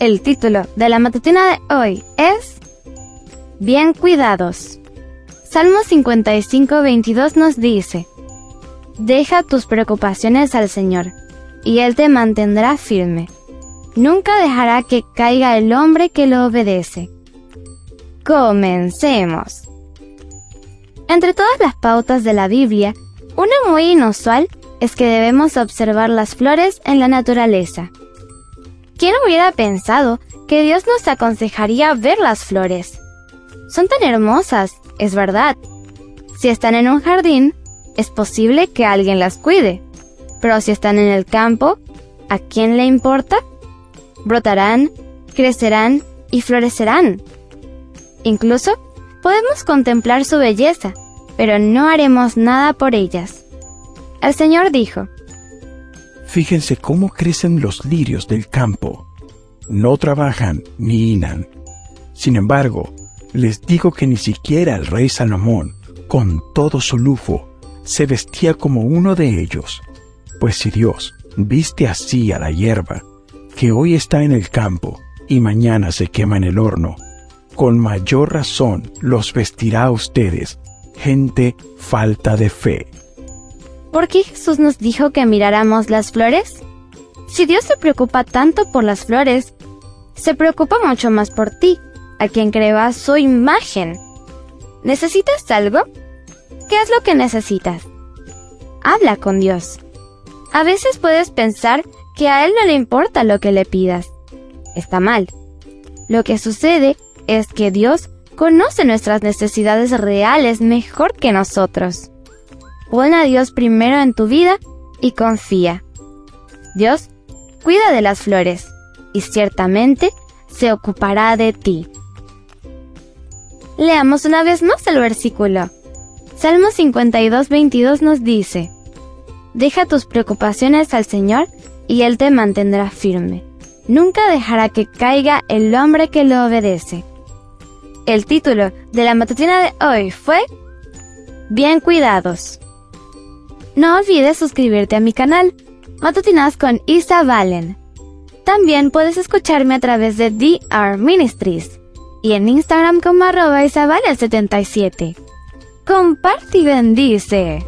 El título de la matutina de hoy es Bien cuidados. Salmo 55, 22 nos dice, Deja tus preocupaciones al Señor, y Él te mantendrá firme. Nunca dejará que caiga el hombre que lo obedece. Comencemos. Entre todas las pautas de la Biblia, una muy inusual es que debemos observar las flores en la naturaleza. ¿Quién hubiera pensado que Dios nos aconsejaría ver las flores? Son tan hermosas, es verdad. Si están en un jardín, es posible que alguien las cuide. Pero si están en el campo, ¿a quién le importa? Brotarán, crecerán y florecerán. Incluso podemos contemplar su belleza, pero no haremos nada por ellas. El Señor dijo, Fíjense cómo crecen los lirios del campo. No trabajan ni hinan. Sin embargo, les digo que ni siquiera el rey Salomón, con todo su lujo, se vestía como uno de ellos. Pues si Dios viste así a la hierba, que hoy está en el campo y mañana se quema en el horno, con mayor razón los vestirá a ustedes, gente falta de fe. ¿Por qué Jesús nos dijo que miráramos las flores? Si Dios se preocupa tanto por las flores, se preocupa mucho más por ti, a quien creó su imagen. ¿Necesitas algo? ¿Qué es lo que necesitas? Habla con Dios. A veces puedes pensar que a Él no le importa lo que le pidas. Está mal. Lo que sucede es que Dios conoce nuestras necesidades reales mejor que nosotros. Pon a Dios primero en tu vida y confía. Dios cuida de las flores y ciertamente se ocupará de ti. Leamos una vez más el versículo. Salmo 52, 22 nos dice, Deja tus preocupaciones al Señor y Él te mantendrá firme. Nunca dejará que caiga el hombre que lo obedece. El título de la matutina de hoy fue Bien cuidados. No olvides suscribirte a mi canal, Matutinas con Isa Valen. También puedes escucharme a través de DR Ministries y en Instagram como arroba isabel77. Comparte y bendice.